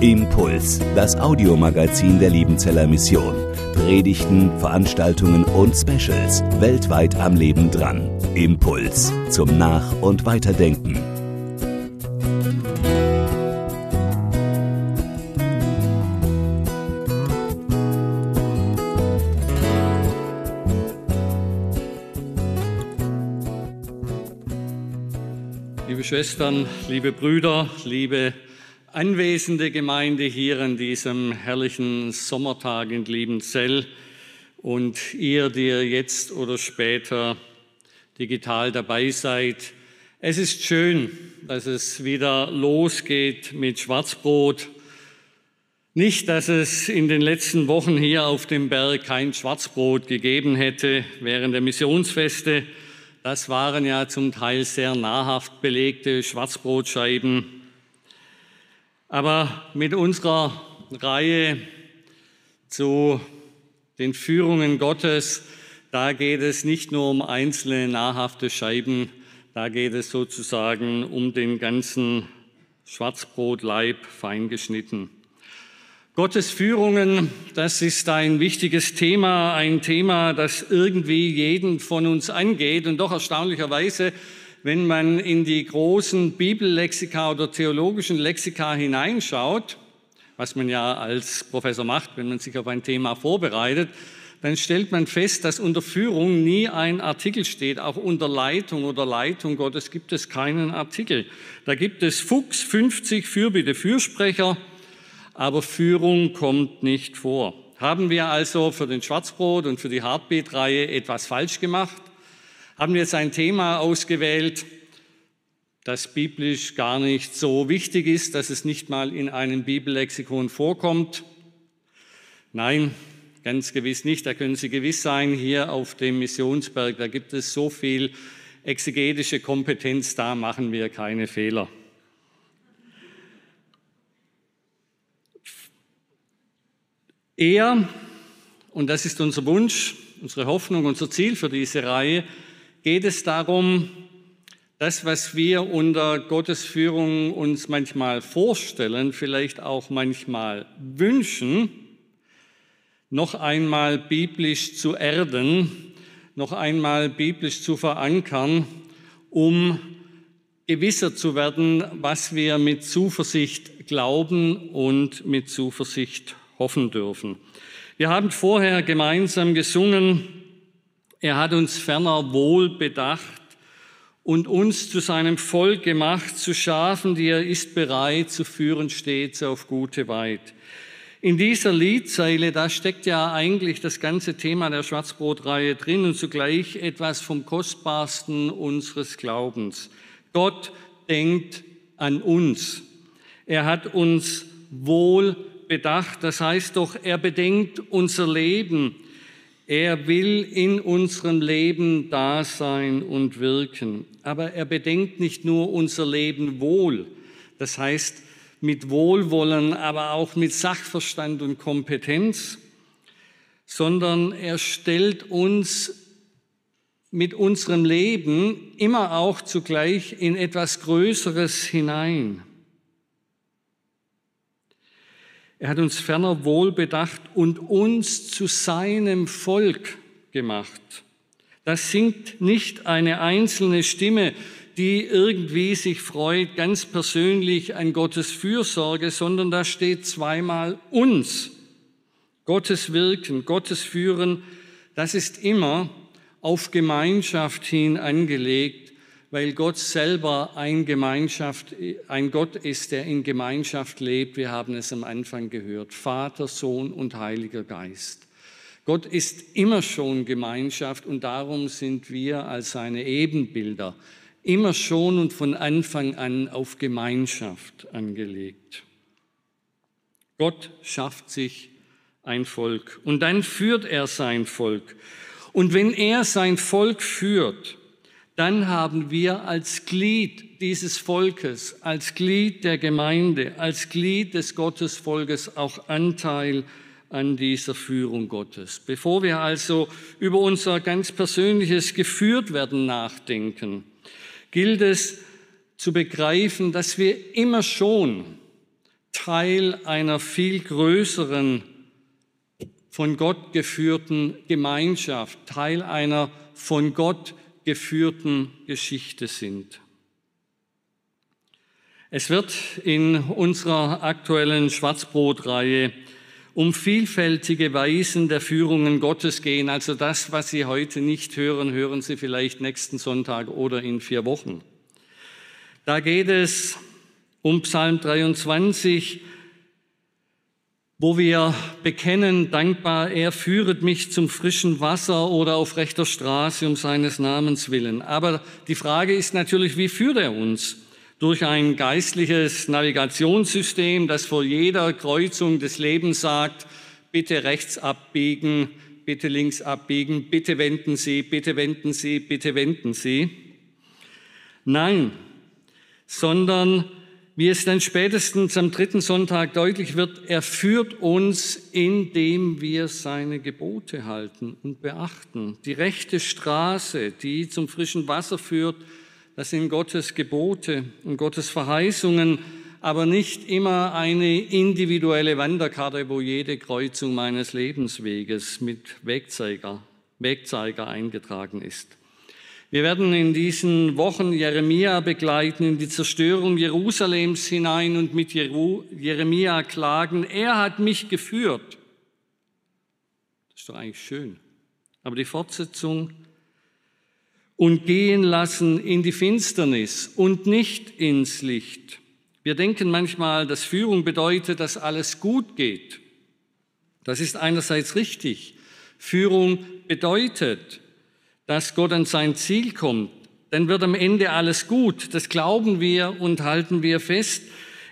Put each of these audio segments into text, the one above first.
Impuls, das Audiomagazin der Liebenzeller Mission. Predigten, Veranstaltungen und Specials weltweit am Leben dran. Impuls zum Nach- und Weiterdenken. Liebe Schwestern, liebe Brüder, liebe anwesende Gemeinde hier an diesem herrlichen Sommertag in Liebenzell und ihr, die ihr jetzt oder später digital dabei seid. Es ist schön, dass es wieder losgeht mit Schwarzbrot. Nicht, dass es in den letzten Wochen hier auf dem Berg kein Schwarzbrot gegeben hätte während der Missionsfeste. Das waren ja zum Teil sehr nahrhaft belegte Schwarzbrotscheiben. Aber mit unserer Reihe zu den Führungen Gottes, da geht es nicht nur um einzelne nahrhafte Scheiben, da geht es sozusagen um den ganzen Schwarzbrotleib fein geschnitten. Gottes Führungen, das ist ein wichtiges Thema, ein Thema, das irgendwie jeden von uns angeht und doch erstaunlicherweise, wenn man in die großen Bibellexika oder theologischen Lexika hineinschaut, was man ja als Professor macht, wenn man sich auf ein Thema vorbereitet, dann stellt man fest, dass unter Führung nie ein Artikel steht. Auch unter Leitung oder Leitung Gottes gibt es keinen Artikel. Da gibt es Fuchs 50 Fürbitte Fürsprecher, aber Führung kommt nicht vor. Haben wir also für den Schwarzbrot und für die Heartbeat-Reihe etwas falsch gemacht? Haben wir jetzt ein Thema ausgewählt, das biblisch gar nicht so wichtig ist, dass es nicht mal in einem Bibellexikon vorkommt? Nein, ganz gewiss nicht. Da können Sie gewiss sein, hier auf dem Missionsberg, da gibt es so viel exegetische Kompetenz, da machen wir keine Fehler. Eher, und das ist unser Wunsch, unsere Hoffnung, unser Ziel für diese Reihe, geht es darum, das, was wir unter Gottes Führung uns manchmal vorstellen, vielleicht auch manchmal wünschen, noch einmal biblisch zu erden, noch einmal biblisch zu verankern, um gewisser zu werden, was wir mit Zuversicht glauben und mit Zuversicht hoffen dürfen. Wir haben vorher gemeinsam gesungen, er hat uns ferner wohl bedacht und uns zu seinem Volk gemacht, zu Schafen, die er ist bereit zu führen stets auf gute Weit. In dieser Liedzeile, da steckt ja eigentlich das ganze Thema der Schwarzbrotreihe drin und zugleich etwas vom Kostbarsten unseres Glaubens. Gott denkt an uns. Er hat uns wohl bedacht. Das heißt doch, er bedenkt unser Leben. Er will in unserem Leben da sein und wirken. Aber er bedenkt nicht nur unser Leben wohl. Das heißt, mit Wohlwollen, aber auch mit Sachverstand und Kompetenz, sondern er stellt uns mit unserem Leben immer auch zugleich in etwas Größeres hinein. Er hat uns ferner wohlbedacht und uns zu seinem Volk gemacht. Das singt nicht eine einzelne Stimme, die irgendwie sich freut, ganz persönlich an Gottes Fürsorge, sondern da steht zweimal uns. Gottes Wirken, Gottes Führen, das ist immer auf Gemeinschaft hin angelegt weil Gott selber ein, Gemeinschaft, ein Gott ist, der in Gemeinschaft lebt. Wir haben es am Anfang gehört. Vater, Sohn und Heiliger Geist. Gott ist immer schon Gemeinschaft und darum sind wir als seine Ebenbilder immer schon und von Anfang an auf Gemeinschaft angelegt. Gott schafft sich ein Volk und dann führt er sein Volk. Und wenn er sein Volk führt, dann haben wir als Glied dieses Volkes, als Glied der Gemeinde, als Glied des Gottesvolkes auch Anteil an dieser Führung Gottes. Bevor wir also über unser ganz persönliches Geführtwerden nachdenken, gilt es zu begreifen, dass wir immer schon Teil einer viel größeren, von Gott geführten Gemeinschaft, Teil einer von Gott geführten Geschichte sind. Es wird in unserer aktuellen Schwarzbrotreihe um vielfältige Weisen der Führungen Gottes gehen. Also das, was Sie heute nicht hören, hören Sie vielleicht nächsten Sonntag oder in vier Wochen. Da geht es um Psalm 23, wo wir bekennen, dankbar, er führet mich zum frischen Wasser oder auf rechter Straße um seines Namens willen. Aber die Frage ist natürlich, wie führt er uns? durch ein geistliches Navigationssystem, das vor jeder Kreuzung des Lebens sagt, bitte rechts abbiegen, bitte links abbiegen, bitte wenden Sie, bitte wenden Sie, bitte wenden Sie. Nein, sondern wie es dann spätestens am dritten Sonntag deutlich wird, er führt uns, indem wir seine Gebote halten und beachten. Die rechte Straße, die zum frischen Wasser führt, das sind Gottes Gebote und Gottes Verheißungen, aber nicht immer eine individuelle Wanderkarte, wo jede Kreuzung meines Lebensweges mit Wegzeiger, Wegzeiger eingetragen ist. Wir werden in diesen Wochen Jeremia begleiten in die Zerstörung Jerusalems hinein und mit Jeremia klagen, er hat mich geführt. Das ist doch eigentlich schön. Aber die Fortsetzung und gehen lassen in die Finsternis und nicht ins Licht. Wir denken manchmal, dass Führung bedeutet, dass alles gut geht. Das ist einerseits richtig. Führung bedeutet, dass Gott an sein Ziel kommt. Dann wird am Ende alles gut. Das glauben wir und halten wir fest,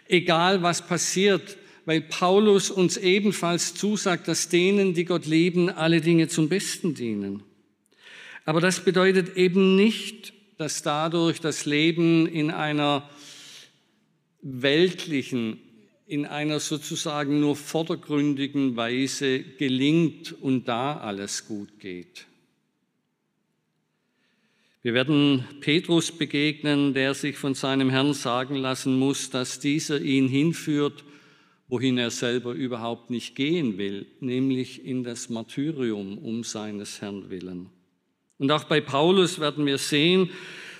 egal was passiert, weil Paulus uns ebenfalls zusagt, dass denen, die Gott lieben, alle Dinge zum Besten dienen. Aber das bedeutet eben nicht, dass dadurch das Leben in einer weltlichen, in einer sozusagen nur vordergründigen Weise gelingt und da alles gut geht. Wir werden Petrus begegnen, der sich von seinem Herrn sagen lassen muss, dass dieser ihn hinführt, wohin er selber überhaupt nicht gehen will, nämlich in das Martyrium um seines Herrn willen. Und auch bei Paulus werden wir sehen,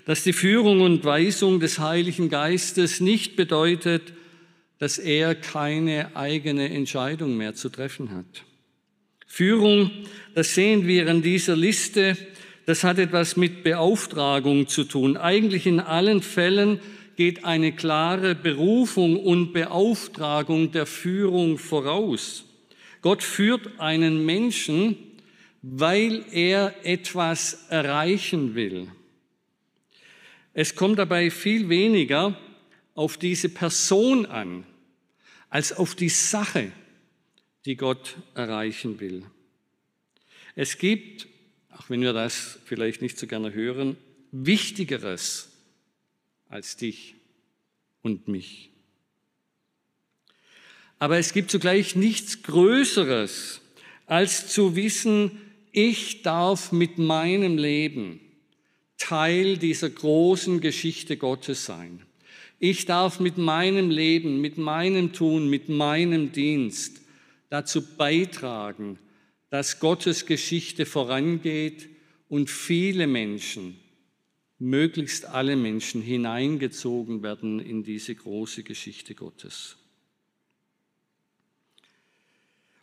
dass die Führung und Weisung des Heiligen Geistes nicht bedeutet, dass er keine eigene Entscheidung mehr zu treffen hat. Führung, das sehen wir in dieser Liste, das hat etwas mit Beauftragung zu tun. Eigentlich in allen Fällen geht eine klare Berufung und Beauftragung der Führung voraus. Gott führt einen Menschen, weil er etwas erreichen will. Es kommt dabei viel weniger auf diese Person an, als auf die Sache, die Gott erreichen will. Es gibt, wenn wir das vielleicht nicht so gerne hören, Wichtigeres als dich und mich. Aber es gibt zugleich nichts Größeres, als zu wissen, ich darf mit meinem Leben Teil dieser großen Geschichte Gottes sein. Ich darf mit meinem Leben, mit meinem Tun, mit meinem Dienst dazu beitragen, dass Gottes Geschichte vorangeht und viele Menschen, möglichst alle Menschen hineingezogen werden in diese große Geschichte Gottes.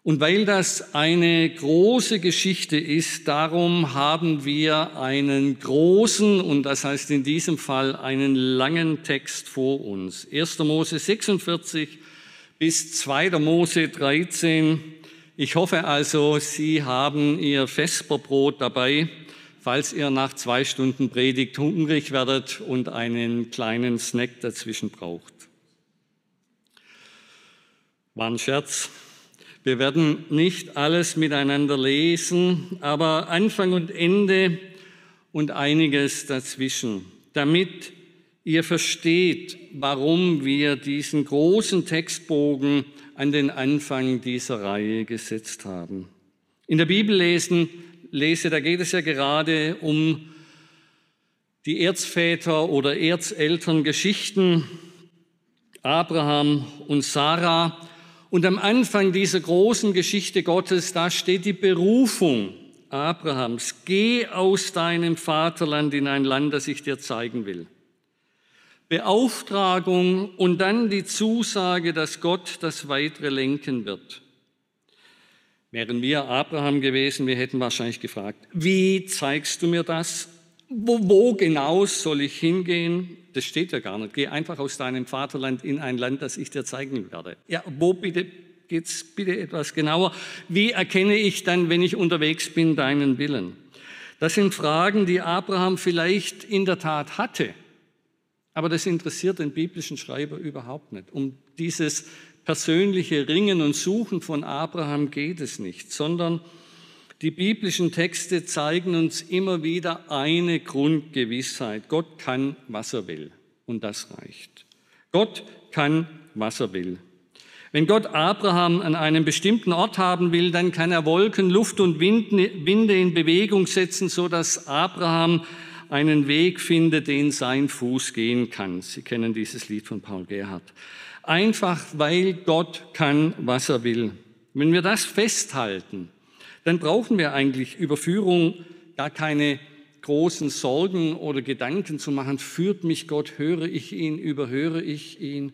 Und weil das eine große Geschichte ist, darum haben wir einen großen und das heißt in diesem Fall einen langen Text vor uns. 1. Mose 46 bis 2. Mose 13. Ich hoffe also, Sie haben Ihr Vesperbrot dabei, falls ihr nach zwei Stunden Predigt hungrig werdet und einen kleinen Snack dazwischen braucht. War ein Scherz. Wir werden nicht alles miteinander lesen, aber Anfang und Ende und einiges dazwischen, damit ihr versteht, warum wir diesen großen Textbogen an den Anfang dieser Reihe gesetzt haben. In der Bibel lesen, lese, da geht es ja gerade um die Erzväter oder Erzeltern Geschichten Abraham und Sarah. Und am Anfang dieser großen Geschichte Gottes, da steht die Berufung Abrahams. Geh aus deinem Vaterland in ein Land, das ich dir zeigen will. Beauftragung und dann die Zusage, dass Gott das Weitere lenken wird. Wären wir Abraham gewesen, wir hätten wahrscheinlich gefragt, wie zeigst du mir das? Wo, wo genau soll ich hingehen? Das steht ja gar nicht. Geh einfach aus deinem Vaterland in ein Land, das ich dir zeigen werde. Ja, wo bitte geht's bitte etwas genauer? Wie erkenne ich dann, wenn ich unterwegs bin, deinen Willen? Das sind Fragen, die Abraham vielleicht in der Tat hatte. Aber das interessiert den biblischen Schreiber überhaupt nicht. Um dieses persönliche Ringen und Suchen von Abraham geht es nicht, sondern die biblischen Texte zeigen uns immer wieder eine Grundgewissheit. Gott kann, was er will. Und das reicht. Gott kann, was er will. Wenn Gott Abraham an einem bestimmten Ort haben will, dann kann er Wolken, Luft und Winde in Bewegung setzen, so dass Abraham einen Weg findet, den sein Fuß gehen kann. Sie kennen dieses Lied von Paul Gerhardt. Einfach weil Gott kann, was er will. Wenn wir das festhalten, dann brauchen wir eigentlich Überführung gar keine großen Sorgen oder Gedanken zu machen. Führt mich Gott, höre ich ihn, überhöre ich ihn.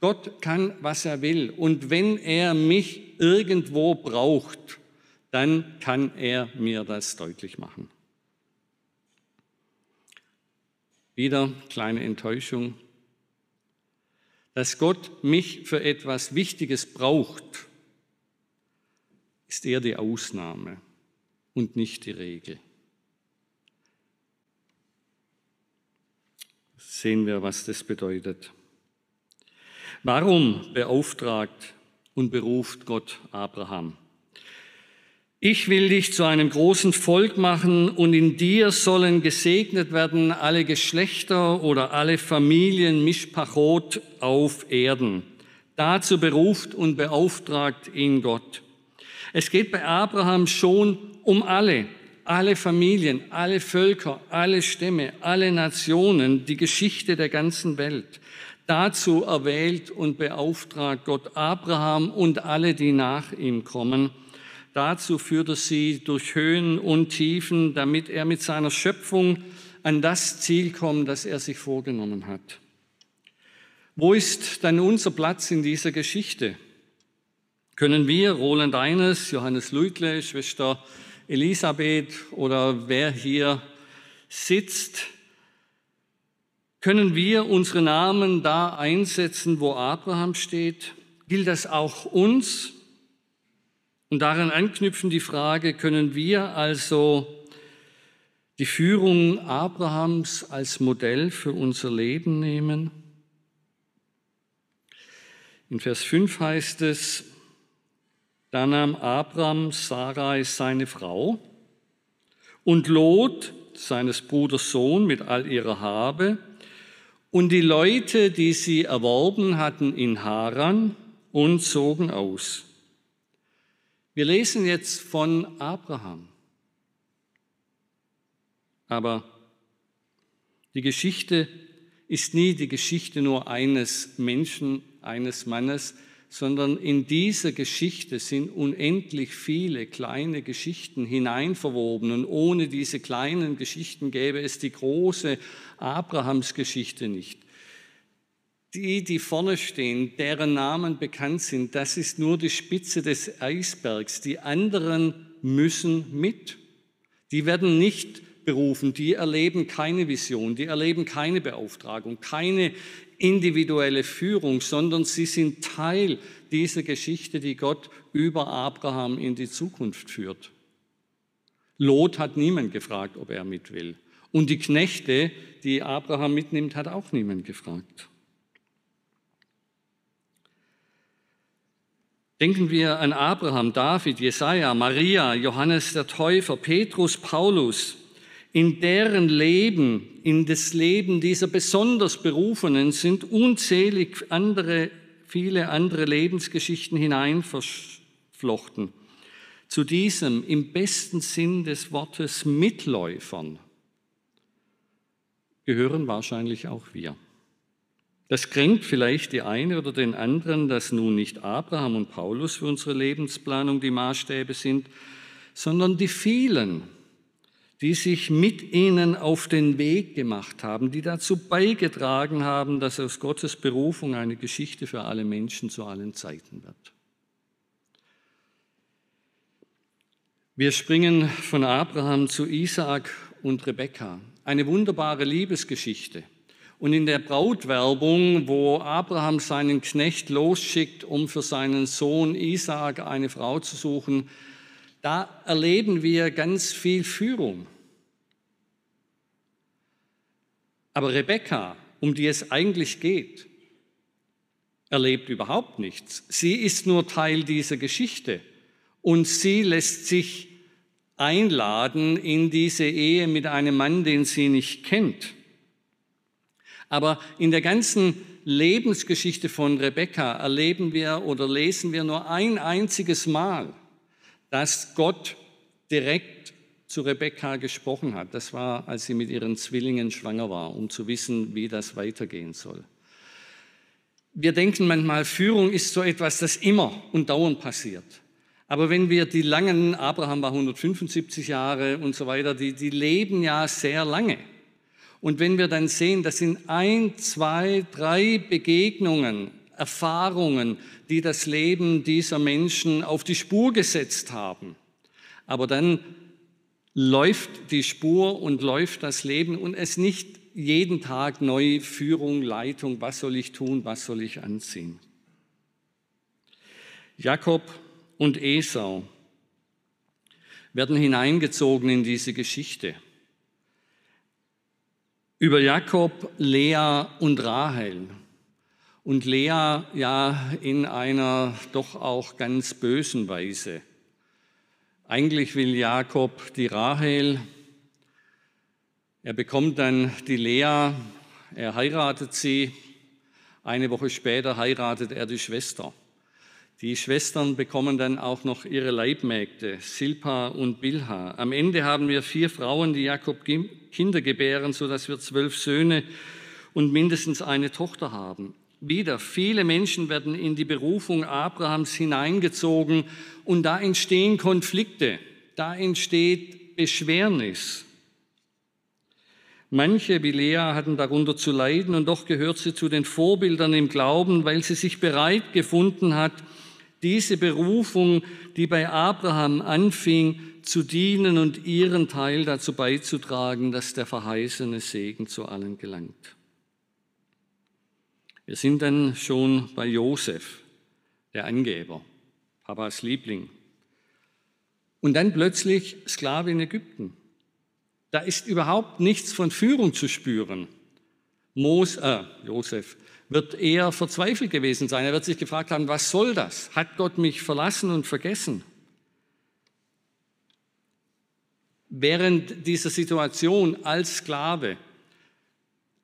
Gott kann, was er will. Und wenn er mich irgendwo braucht, dann kann er mir das deutlich machen. Wieder kleine Enttäuschung. Dass Gott mich für etwas Wichtiges braucht, ist eher die Ausnahme und nicht die Regel. Sehen wir, was das bedeutet. Warum beauftragt und beruft Gott Abraham? Ich will dich zu einem großen Volk machen und in dir sollen gesegnet werden alle Geschlechter oder alle Familien Mischpachot auf Erden. Dazu beruft und beauftragt ihn Gott. Es geht bei Abraham schon um alle, alle Familien, alle Völker, alle Stämme, alle Nationen, die Geschichte der ganzen Welt. Dazu erwählt und beauftragt Gott Abraham und alle, die nach ihm kommen Dazu führt er sie durch Höhen und Tiefen, damit er mit seiner Schöpfung an das Ziel kommt, das er sich vorgenommen hat. Wo ist dann unser Platz in dieser Geschichte? Können wir, Roland Eines, Johannes Luitle, Schwester Elisabeth oder wer hier sitzt, können wir unsere Namen da einsetzen, wo Abraham steht? Gilt das auch uns? Und daran anknüpfen die Frage, können wir also die Führung Abrahams als Modell für unser Leben nehmen? In Vers 5 heißt es, da nahm Abraham Sarai seine Frau und Lot, seines Bruders Sohn, mit all ihrer Habe und die Leute, die sie erworben hatten in Haran und zogen aus. Wir lesen jetzt von Abraham. Aber die Geschichte ist nie die Geschichte nur eines Menschen, eines Mannes, sondern in dieser Geschichte sind unendlich viele kleine Geschichten hineinverwoben. Und ohne diese kleinen Geschichten gäbe es die große Abrahamsgeschichte nicht die, die vorne stehen, deren Namen bekannt sind, das ist nur die Spitze des Eisbergs. Die anderen müssen mit. Die werden nicht berufen, die erleben keine Vision, die erleben keine Beauftragung, keine individuelle Führung, sondern sie sind Teil dieser Geschichte, die Gott über Abraham in die Zukunft führt. Lot hat niemand gefragt, ob er mit will. Und die Knechte, die Abraham mitnimmt, hat auch niemand gefragt. Denken wir an Abraham, David, Jesaja, Maria, Johannes der Täufer, Petrus, Paulus. In deren Leben, in das Leben dieser besonders Berufenen sind unzählig andere, viele andere Lebensgeschichten hineinverflochten. Zu diesem im besten Sinn des Wortes Mitläufern gehören wahrscheinlich auch wir. Das kränkt vielleicht die eine oder den anderen, dass nun nicht Abraham und Paulus für unsere Lebensplanung die Maßstäbe sind, sondern die vielen, die sich mit ihnen auf den Weg gemacht haben, die dazu beigetragen haben, dass aus Gottes Berufung eine Geschichte für alle Menschen zu allen Zeiten wird. Wir springen von Abraham zu Isaak und Rebekka. Eine wunderbare Liebesgeschichte. Und in der Brautwerbung, wo Abraham seinen Knecht losschickt, um für seinen Sohn Isaak eine Frau zu suchen, da erleben wir ganz viel Führung. Aber Rebekka, um die es eigentlich geht, erlebt überhaupt nichts. Sie ist nur Teil dieser Geschichte und sie lässt sich einladen in diese Ehe mit einem Mann, den sie nicht kennt. Aber in der ganzen Lebensgeschichte von Rebekka erleben wir oder lesen wir nur ein einziges Mal, dass Gott direkt zu Rebekka gesprochen hat. Das war, als sie mit ihren Zwillingen schwanger war, um zu wissen, wie das weitergehen soll. Wir denken manchmal, Führung ist so etwas, das immer und dauernd passiert. Aber wenn wir die langen, Abraham war 175 Jahre und so weiter, die, die leben ja sehr lange. Und wenn wir dann sehen, das sind ein, zwei, drei Begegnungen, Erfahrungen, die das Leben dieser Menschen auf die Spur gesetzt haben. Aber dann läuft die Spur und läuft das Leben und es nicht jeden Tag neu Führung, Leitung, was soll ich tun, was soll ich anziehen. Jakob und Esau werden hineingezogen in diese Geschichte über Jakob, Lea und Rahel. Und Lea ja in einer doch auch ganz bösen Weise. Eigentlich will Jakob die Rahel, er bekommt dann die Lea, er heiratet sie, eine Woche später heiratet er die Schwester. Die Schwestern bekommen dann auch noch ihre Leibmägde, Silpa und Bilha. Am Ende haben wir vier Frauen, die Jakob Kinder gebären, sodass wir zwölf Söhne und mindestens eine Tochter haben. Wieder, viele Menschen werden in die Berufung Abrahams hineingezogen und da entstehen Konflikte, da entsteht Beschwernis. Manche, wie Lea, hatten darunter zu leiden und doch gehört sie zu den Vorbildern im Glauben, weil sie sich bereit gefunden hat, diese Berufung, die bei Abraham anfing, zu dienen und ihren Teil dazu beizutragen, dass der verheißene Segen zu allen gelangt. Wir sind dann schon bei Josef, der Angeber, Papas Liebling. Und dann plötzlich Sklave in Ägypten. Da ist überhaupt nichts von Führung zu spüren. Mos, äh, Josef wird eher verzweifelt gewesen sein. Er wird sich gefragt haben, was soll das? Hat Gott mich verlassen und vergessen? Während dieser Situation als Sklave,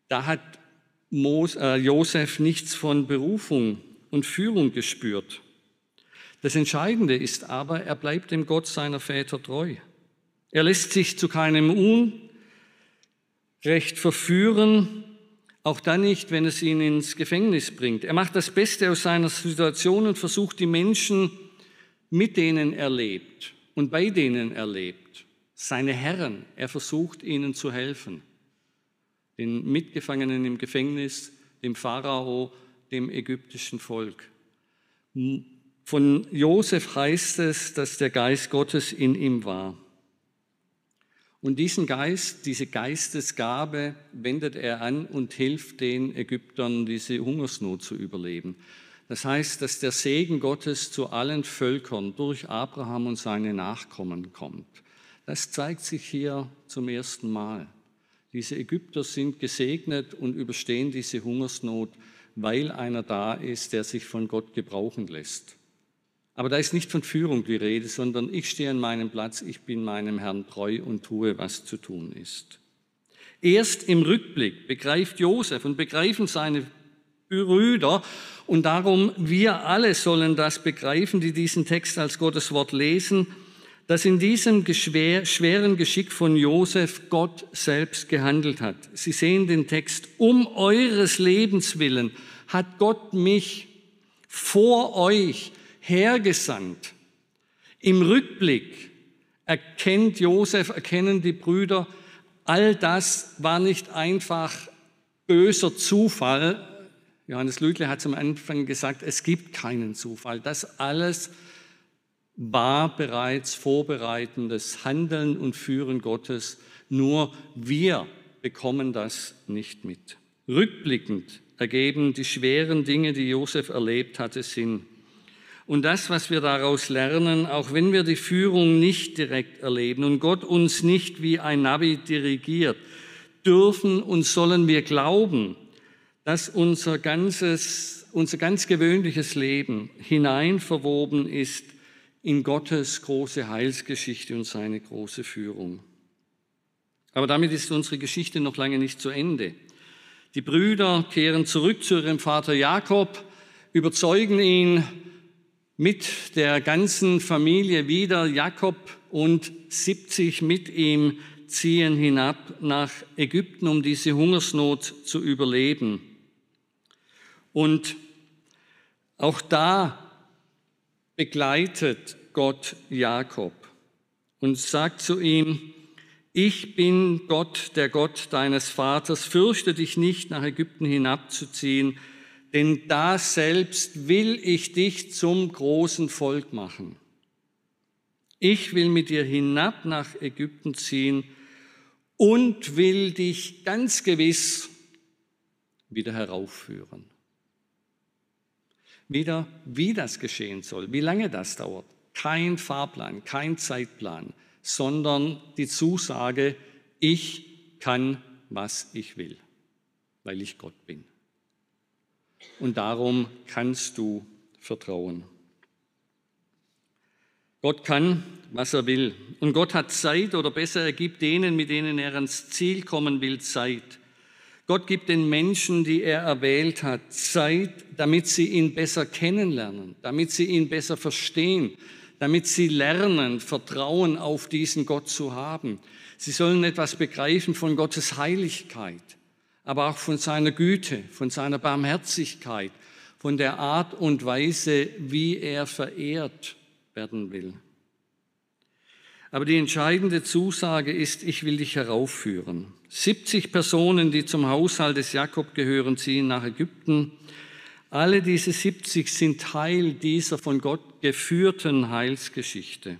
da hat Mos, äh, Josef nichts von Berufung und Führung gespürt. Das Entscheidende ist aber, er bleibt dem Gott seiner Väter treu. Er lässt sich zu keinem Unrecht verführen, auch dann nicht, wenn es ihn ins Gefängnis bringt. Er macht das Beste aus seiner Situation und versucht die Menschen, mit denen er lebt und bei denen er lebt, seine Herren, er versucht ihnen zu helfen. Den Mitgefangenen im Gefängnis, dem Pharao, dem ägyptischen Volk. Von Josef heißt es, dass der Geist Gottes in ihm war. Und diesen Geist, diese Geistesgabe wendet er an und hilft den Ägyptern, diese Hungersnot zu überleben. Das heißt, dass der Segen Gottes zu allen Völkern durch Abraham und seine Nachkommen kommt. Das zeigt sich hier zum ersten Mal. Diese Ägypter sind gesegnet und überstehen diese Hungersnot, weil einer da ist, der sich von Gott gebrauchen lässt. Aber da ist nicht von Führung die Rede, sondern ich stehe an meinem Platz, ich bin meinem Herrn treu und tue, was zu tun ist. Erst im Rückblick begreift Josef und begreifen seine Brüder und darum wir alle sollen das begreifen, die diesen Text als Gottes Wort lesen, dass in diesem schweren Geschick von Josef Gott selbst gehandelt hat. Sie sehen den Text, um eures Lebens willen hat Gott mich vor euch hergesandt. Im Rückblick erkennt Josef, erkennen die Brüder, all das war nicht einfach böser Zufall. Johannes Lüdle hat am Anfang gesagt, es gibt keinen Zufall. Das alles war bereits vorbereitendes Handeln und Führen Gottes. Nur wir bekommen das nicht mit. Rückblickend ergeben die schweren Dinge, die Josef erlebt hatte, Sinn. Und das, was wir daraus lernen, auch wenn wir die Führung nicht direkt erleben und Gott uns nicht wie ein Navi dirigiert, dürfen und sollen wir glauben, dass unser ganzes, unser ganz gewöhnliches Leben hineinverwoben ist in Gottes große Heilsgeschichte und seine große Führung. Aber damit ist unsere Geschichte noch lange nicht zu Ende. Die Brüder kehren zurück zu ihrem Vater Jakob, überzeugen ihn mit der ganzen Familie wieder. Jakob und 70 mit ihm ziehen hinab nach Ägypten, um diese Hungersnot zu überleben. Und auch da begleitet Gott Jakob und sagt zu ihm, ich bin Gott, der Gott deines Vaters, fürchte dich nicht, nach Ägypten hinabzuziehen, denn da selbst will ich dich zum großen Volk machen. Ich will mit dir hinab nach Ägypten ziehen und will dich ganz gewiss wieder heraufführen. Wieder, wie das geschehen soll, wie lange das dauert. Kein Fahrplan, kein Zeitplan sondern die Zusage, ich kann, was ich will, weil ich Gott bin. Und darum kannst du vertrauen. Gott kann, was er will. Und Gott hat Zeit, oder besser, er gibt denen, mit denen er ans Ziel kommen will, Zeit. Gott gibt den Menschen, die er erwählt hat, Zeit, damit sie ihn besser kennenlernen, damit sie ihn besser verstehen, damit sie lernen, Vertrauen auf diesen Gott zu haben. Sie sollen etwas begreifen von Gottes Heiligkeit, aber auch von seiner Güte, von seiner Barmherzigkeit, von der Art und Weise, wie er verehrt werden will. Aber die entscheidende Zusage ist, ich will dich heraufführen. 70 Personen, die zum Haushalt des Jakob gehören, ziehen nach Ägypten. Alle diese 70 sind Teil dieser von Gott geführten Heilsgeschichte.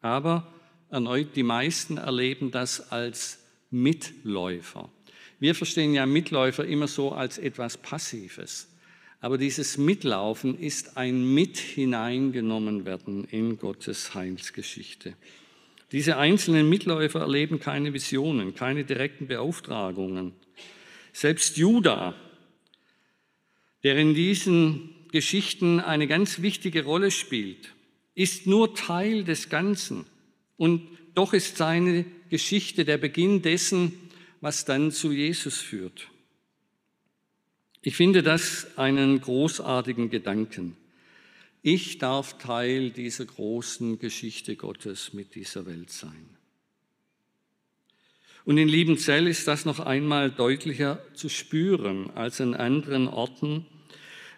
Aber erneut, die meisten erleben das als Mitläufer. Wir verstehen ja Mitläufer immer so als etwas Passives. Aber dieses Mitlaufen ist ein Mit hineingenommen werden in Gottes Heilsgeschichte. Diese einzelnen Mitläufer erleben keine Visionen, keine direkten Beauftragungen. Selbst Judah, der in diesen Geschichten eine ganz wichtige Rolle spielt, ist nur Teil des Ganzen. Und doch ist seine Geschichte der Beginn dessen, was dann zu Jesus führt. Ich finde das einen großartigen Gedanken. Ich darf Teil dieser großen Geschichte Gottes mit dieser Welt sein. Und in Liebenzell ist das noch einmal deutlicher zu spüren als an anderen Orten,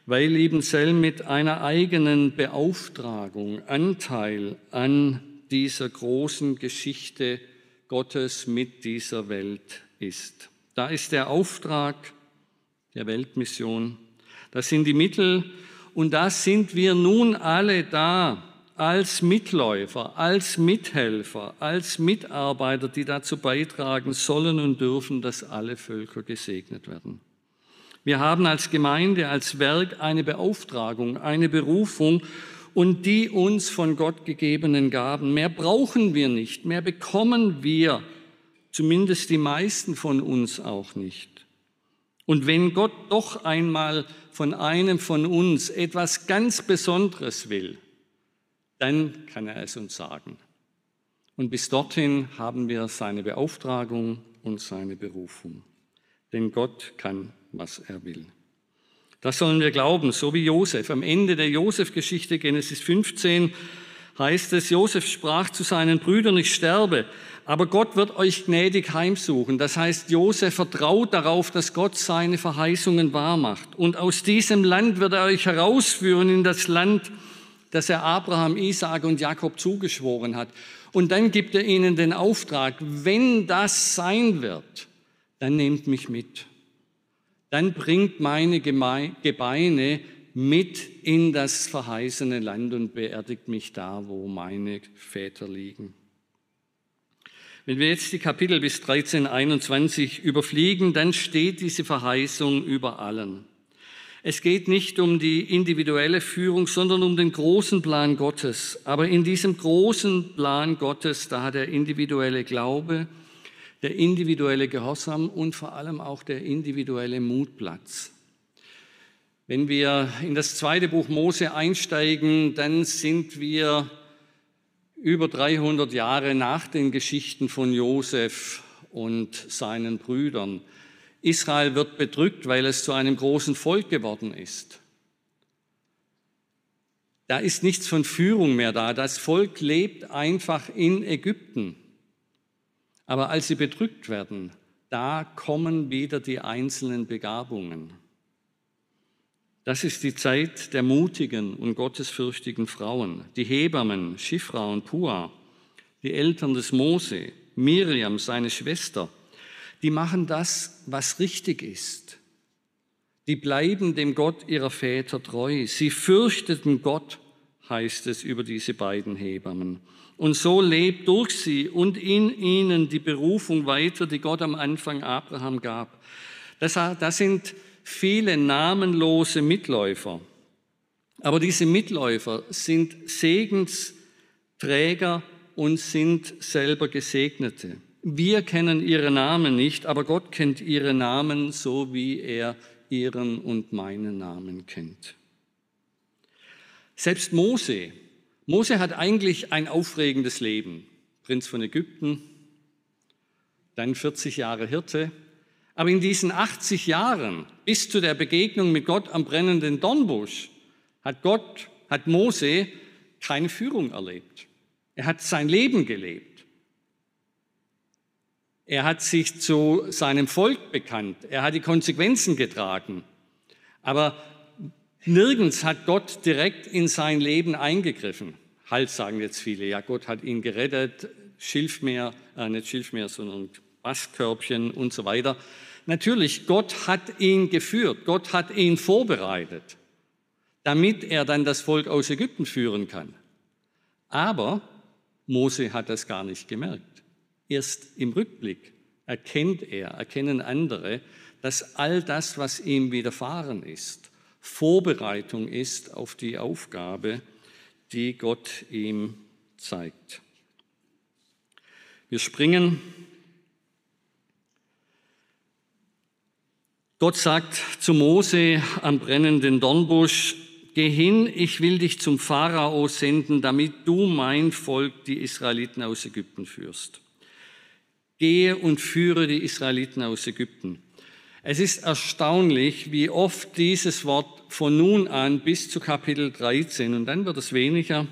weil Liebenzell mit einer eigenen Beauftragung Anteil an dieser großen Geschichte Gottes mit dieser Welt ist. Da ist der Auftrag der Weltmission, das sind die Mittel und da sind wir nun alle da als Mitläufer, als Mithelfer, als Mitarbeiter, die dazu beitragen sollen und dürfen, dass alle Völker gesegnet werden. Wir haben als Gemeinde, als Werk eine Beauftragung, eine Berufung und die uns von Gott gegebenen Gaben. Mehr brauchen wir nicht, mehr bekommen wir, zumindest die meisten von uns auch nicht. Und wenn Gott doch einmal von einem von uns etwas ganz Besonderes will, dann kann er es uns sagen. Und bis dorthin haben wir seine Beauftragung und seine Berufung. Denn Gott kann was er will. Das sollen wir glauben, so wie Josef. Am Ende der Josef-Geschichte, Genesis 15, heißt es, Josef sprach zu seinen Brüdern, ich sterbe, aber Gott wird euch gnädig heimsuchen. Das heißt, Josef vertraut darauf, dass Gott seine Verheißungen wahrmacht. Und aus diesem Land wird er euch herausführen in das Land, das er Abraham, Isaak und Jakob zugeschworen hat. Und dann gibt er ihnen den Auftrag, wenn das sein wird, dann nehmt mich mit. Dann bringt meine Gebeine mit in das verheißene Land und beerdigt mich da, wo meine Väter liegen. Wenn wir jetzt die Kapitel bis 13, 21 überfliegen, dann steht diese Verheißung über allen. Es geht nicht um die individuelle Führung, sondern um den großen Plan Gottes. Aber in diesem großen Plan Gottes, da hat der individuelle Glaube, der individuelle Gehorsam und vor allem auch der individuelle Mut Platz. Wenn wir in das zweite Buch Mose einsteigen, dann sind wir über 300 Jahre nach den Geschichten von Josef und seinen Brüdern. Israel wird bedrückt, weil es zu einem großen Volk geworden ist. Da ist nichts von Führung mehr da. Das Volk lebt einfach in Ägypten. Aber als sie bedrückt werden, da kommen wieder die einzelnen Begabungen. Das ist die Zeit der mutigen und gottesfürchtigen Frauen, die Hebammen, Schifra und Pua, die Eltern des Mose, Miriam, seine Schwester. Die machen das, was richtig ist. Die bleiben dem Gott ihrer Väter treu. Sie fürchteten Gott, heißt es über diese beiden Hebammen. Und so lebt durch sie und in ihnen die Berufung weiter, die Gott am Anfang Abraham gab. Das, das sind viele namenlose Mitläufer. Aber diese Mitläufer sind Segensträger und sind selber Gesegnete. Wir kennen ihre Namen nicht, aber Gott kennt ihre Namen so, wie er ihren und meinen Namen kennt. Selbst Mose, Mose hat eigentlich ein aufregendes Leben. Prinz von Ägypten, dann 40 Jahre Hirte, aber in diesen 80 Jahren bis zu der Begegnung mit Gott am brennenden Dornbusch hat Gott, hat Mose keine Führung erlebt. Er hat sein Leben gelebt. Er hat sich zu seinem Volk bekannt. Er hat die Konsequenzen getragen. Aber nirgends hat Gott direkt in sein Leben eingegriffen. Halt, sagen jetzt viele. Ja, Gott hat ihn gerettet. Schilfmeer, äh, nicht Schilfmeer, sondern Bastkörbchen und so weiter. Natürlich, Gott hat ihn geführt, Gott hat ihn vorbereitet, damit er dann das Volk aus Ägypten führen kann. Aber Mose hat das gar nicht gemerkt. Erst im Rückblick erkennt er, erkennen andere, dass all das, was ihm widerfahren ist, Vorbereitung ist auf die Aufgabe, die Gott ihm zeigt. Wir springen Gott sagt zu Mose am brennenden Dornbusch, Geh hin, ich will dich zum Pharao senden, damit du mein Volk, die Israeliten aus Ägypten führst. Gehe und führe die Israeliten aus Ägypten. Es ist erstaunlich, wie oft dieses Wort von nun an bis zu Kapitel 13, und dann wird es weniger,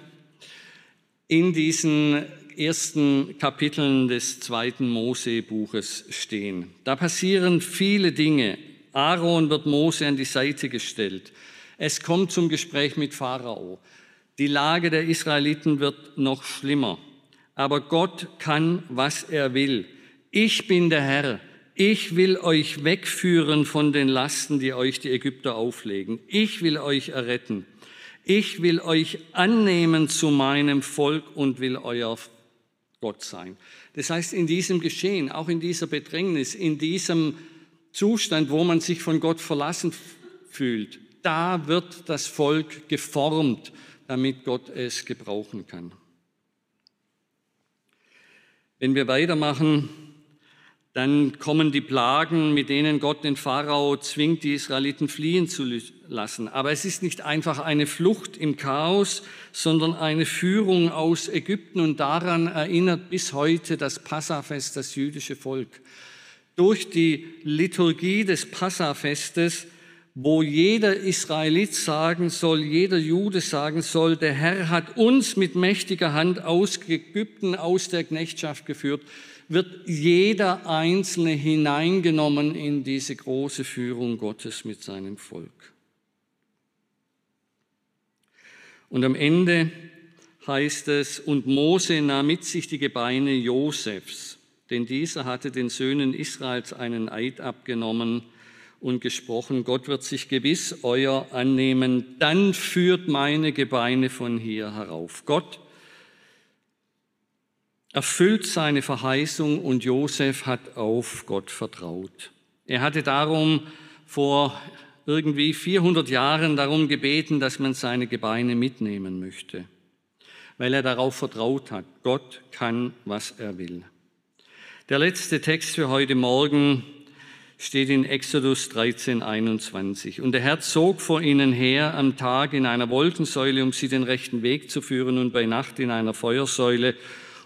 in diesen ersten Kapiteln des zweiten Mose-Buches stehen. Da passieren viele Dinge. Aaron wird Mose an die Seite gestellt. Es kommt zum Gespräch mit Pharao. Die Lage der Israeliten wird noch schlimmer. Aber Gott kann, was er will. Ich bin der Herr. Ich will euch wegführen von den Lasten, die euch die Ägypter auflegen. Ich will euch erretten. Ich will euch annehmen zu meinem Volk und will euer Gott sein. Das heißt, in diesem Geschehen, auch in dieser Bedrängnis, in diesem Zustand, wo man sich von Gott verlassen fühlt, da wird das Volk geformt, damit Gott es gebrauchen kann. Wenn wir weitermachen, dann kommen die Plagen, mit denen Gott den Pharao zwingt, die Israeliten fliehen zu lassen. Aber es ist nicht einfach eine Flucht im Chaos, sondern eine Führung aus Ägypten und daran erinnert bis heute das Passafest das jüdische Volk durch die Liturgie des Passafestes wo jeder Israelit sagen soll, jeder Jude sagen soll, der Herr hat uns mit mächtiger Hand aus Ägypten, aus der Knechtschaft geführt, wird jeder Einzelne hineingenommen in diese große Führung Gottes mit seinem Volk. Und am Ende heißt es, und Mose nahm mit sich die Gebeine Josefs, denn dieser hatte den Söhnen Israels einen Eid abgenommen, und gesprochen, Gott wird sich gewiss euer annehmen, dann führt meine Gebeine von hier herauf. Gott erfüllt seine Verheißung und Josef hat auf Gott vertraut. Er hatte darum vor irgendwie 400 Jahren darum gebeten, dass man seine Gebeine mitnehmen möchte, weil er darauf vertraut hat. Gott kann, was er will. Der letzte Text für heute Morgen steht in Exodus 13, 21. Und der Herr zog vor ihnen her am Tag in einer Wolkensäule, um sie den rechten Weg zu führen, und bei Nacht in einer Feuersäule,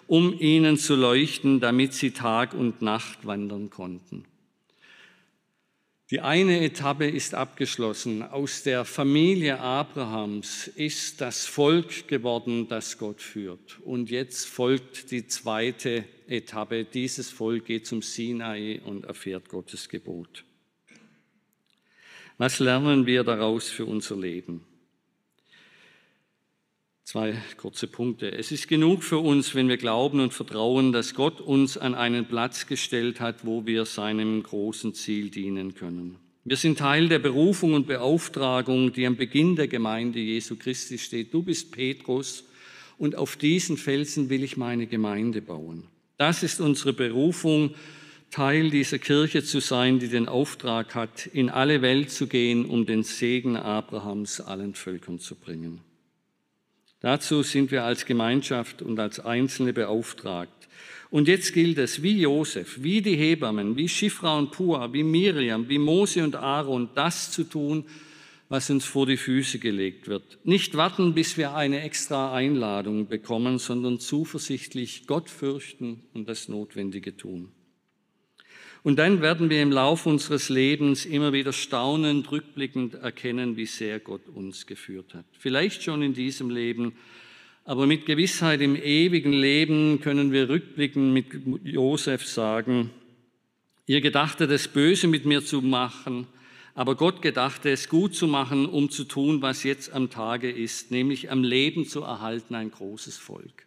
um ihnen zu leuchten, damit sie Tag und Nacht wandern konnten. Die eine Etappe ist abgeschlossen. Aus der Familie Abrahams ist das Volk geworden, das Gott führt. Und jetzt folgt die zweite Etappe. Dieses Volk geht zum Sinai und erfährt Gottes Gebot. Was lernen wir daraus für unser Leben? Zwei kurze Punkte. Es ist genug für uns, wenn wir glauben und vertrauen, dass Gott uns an einen Platz gestellt hat, wo wir seinem großen Ziel dienen können. Wir sind Teil der Berufung und Beauftragung, die am Beginn der Gemeinde Jesu Christi steht. Du bist Petrus und auf diesen Felsen will ich meine Gemeinde bauen. Das ist unsere Berufung, Teil dieser Kirche zu sein, die den Auftrag hat, in alle Welt zu gehen, um den Segen Abrahams allen Völkern zu bringen. Dazu sind wir als Gemeinschaft und als Einzelne beauftragt. Und jetzt gilt es, wie Josef, wie die Hebammen, wie Schifra und Pua, wie Miriam, wie Mose und Aaron, das zu tun, was uns vor die Füße gelegt wird. Nicht warten, bis wir eine extra Einladung bekommen, sondern zuversichtlich Gott fürchten und das Notwendige tun. Und dann werden wir im Laufe unseres Lebens immer wieder staunend, rückblickend erkennen, wie sehr Gott uns geführt hat. Vielleicht schon in diesem Leben, aber mit Gewissheit im ewigen Leben können wir rückblickend mit Josef sagen, ihr gedachtet es böse mit mir zu machen, aber Gott gedachte es gut zu machen, um zu tun, was jetzt am Tage ist, nämlich am Leben zu erhalten ein großes Volk.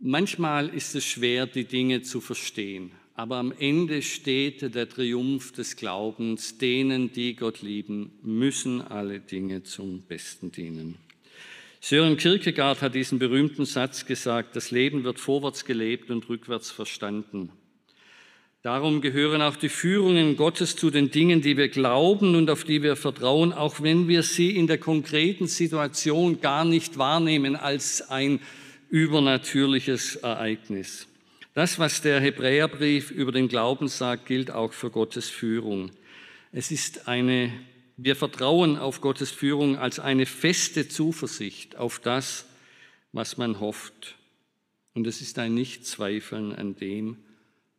Manchmal ist es schwer, die Dinge zu verstehen. Aber am Ende steht der Triumph des Glaubens. Denen, die Gott lieben, müssen alle Dinge zum Besten dienen. Sören Kierkegaard hat diesen berühmten Satz gesagt, das Leben wird vorwärts gelebt und rückwärts verstanden. Darum gehören auch die Führungen Gottes zu den Dingen, die wir glauben und auf die wir vertrauen, auch wenn wir sie in der konkreten Situation gar nicht wahrnehmen als ein übernatürliches Ereignis. Das, was der Hebräerbrief über den Glauben sagt, gilt auch für Gottes Führung. Es ist eine, wir vertrauen auf Gottes Führung als eine feste Zuversicht auf das, was man hofft. Und es ist ein Nichtzweifeln an dem,